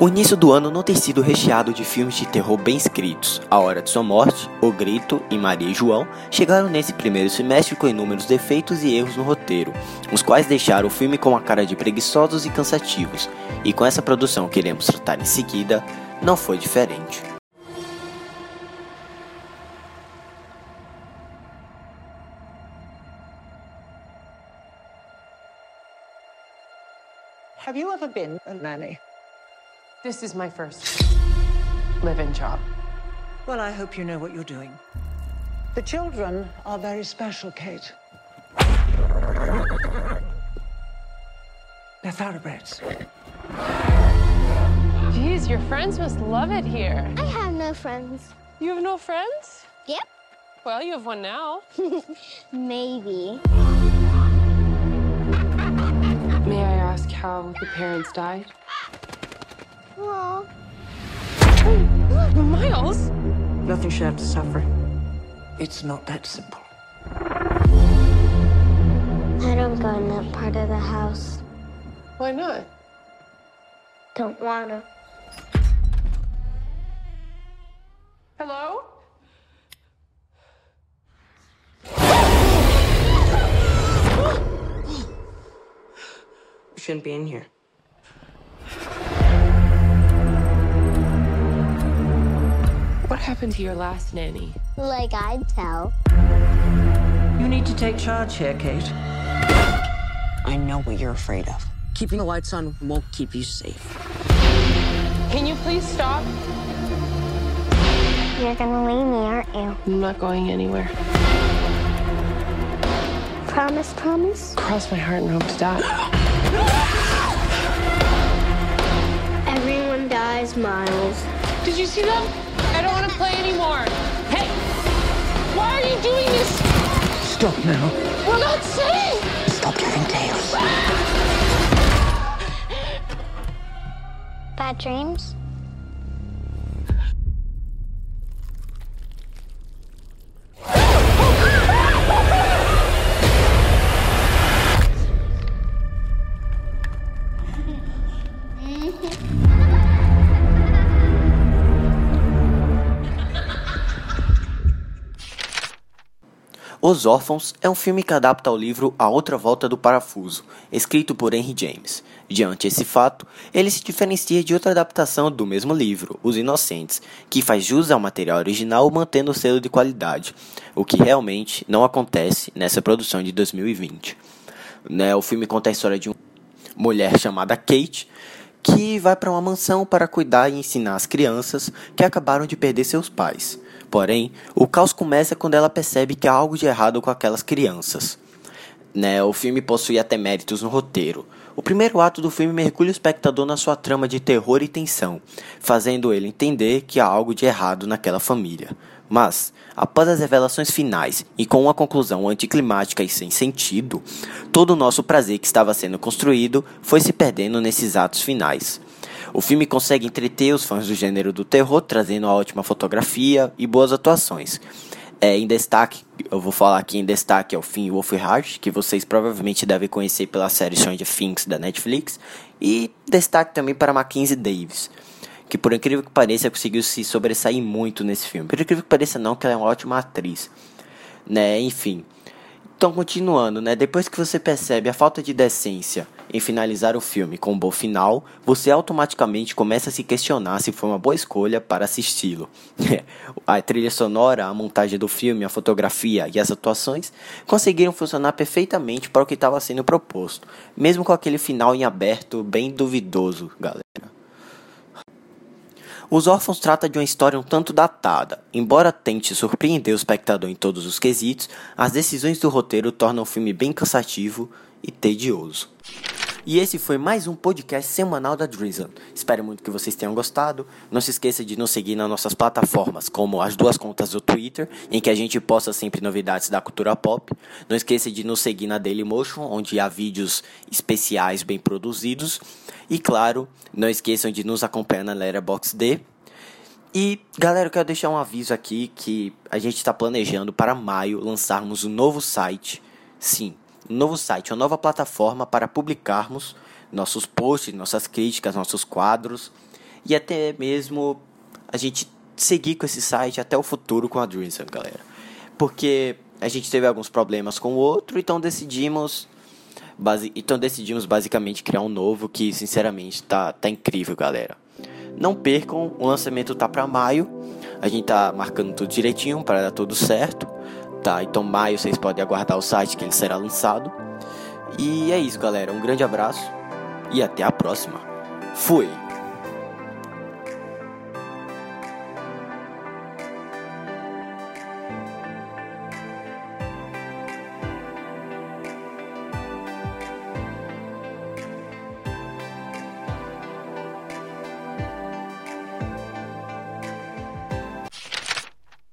O início do ano não tem sido recheado de filmes de terror bem escritos. A Hora de Sua Morte, O Grito e Maria e João chegaram nesse primeiro semestre com inúmeros defeitos e erros no roteiro, os quais deixaram o filme com a cara de preguiçosos e cansativos. E com essa produção que iremos tratar em seguida, não foi diferente. Have you ever been a nanny? This is my first live-in job. Well, I hope you know what you're doing. The children are very special, Kate. They're thoroughbreds. Geez, your friends must love it here. I have no friends. You have no friends? Yep. Well, you have one now. Maybe. May I ask how the parents died? Well, Miles? Nothing should have to suffer. It's not that simple. I don't go in that part of the house. Why not? Don't wanna. Hello? You shouldn't be in here. Happened to your last nanny? Like I'd tell. You need to take charge here, Kate. I know what you're afraid of. Keeping the lights on won't keep you safe. Can you please stop? You're gonna leave me, aren't you? I'm not going anywhere. Promise, promise? Cross my heart and hope to die. Everyone dies, Miles. Did you see them? You doing this? Stop now. We're not safe! Stop giving tales. Bad dreams? Os Órfãos é um filme que adapta ao livro A Outra Volta do Parafuso, escrito por Henry James. Diante esse fato, ele se diferencia de outra adaptação do mesmo livro, Os Inocentes, que faz jus ao material original mantendo o selo de qualidade, o que realmente não acontece nessa produção de 2020. Né, o filme conta a história de uma mulher chamada Kate, que vai para uma mansão para cuidar e ensinar as crianças que acabaram de perder seus pais. Porém, o caos começa quando ela percebe que há algo de errado com aquelas crianças. Né, o filme possui até méritos no roteiro. O primeiro ato do filme mergulha o espectador na sua trama de terror e tensão, fazendo ele entender que há algo de errado naquela família. Mas, após as revelações finais e com uma conclusão anticlimática e sem sentido, todo o nosso prazer que estava sendo construído foi se perdendo nesses atos finais. O filme consegue entreter os fãs do gênero do terror, trazendo uma ótima fotografia e boas atuações. É, em destaque, eu vou falar aqui em destaque é o Finn Wolfhard, que vocês provavelmente devem conhecer pela série Stranger Things da Netflix, e destaque também para Mackenzie Davis, que por incrível que pareça conseguiu se sobressair muito nesse filme. Por incrível que pareça não, que ela é uma ótima atriz, né? Enfim. Então, continuando, né? Depois que você percebe a falta de decência em finalizar o filme com um bom final, você automaticamente começa a se questionar se foi uma boa escolha para assisti-lo. a trilha sonora, a montagem do filme, a fotografia e as atuações conseguiram funcionar perfeitamente para o que estava sendo proposto, mesmo com aquele final em aberto bem duvidoso, galera. Os Órfãos trata de uma história um tanto datada. Embora tente surpreender o espectador em todos os quesitos, as decisões do roteiro tornam o filme bem cansativo e tedioso. E esse foi mais um podcast semanal da Drizzle. Espero muito que vocês tenham gostado. Não se esqueça de nos seguir nas nossas plataformas, como as duas contas do Twitter, em que a gente posta sempre novidades da cultura pop. Não esqueça de nos seguir na Dailymotion, onde há vídeos especiais bem produzidos. E claro, não esqueçam de nos acompanhar na Letterboxd. E galera, eu quero deixar um aviso aqui que a gente está planejando para maio lançarmos um novo site. Sim, novo site, uma nova plataforma para publicarmos nossos posts, nossas críticas, nossos quadros. e até mesmo a gente seguir com esse site até o futuro com a Dreamsome, galera. Porque a gente teve alguns problemas com o outro, então decidimos base, então decidimos basicamente criar um novo que sinceramente tá, tá incrível, galera. Não percam, o lançamento tá para maio. A gente tá marcando tudo direitinho para dar tudo certo, tá? Então maio vocês podem aguardar o site que ele será lançado. E é isso, galera. Um grande abraço e até a próxima. Fui.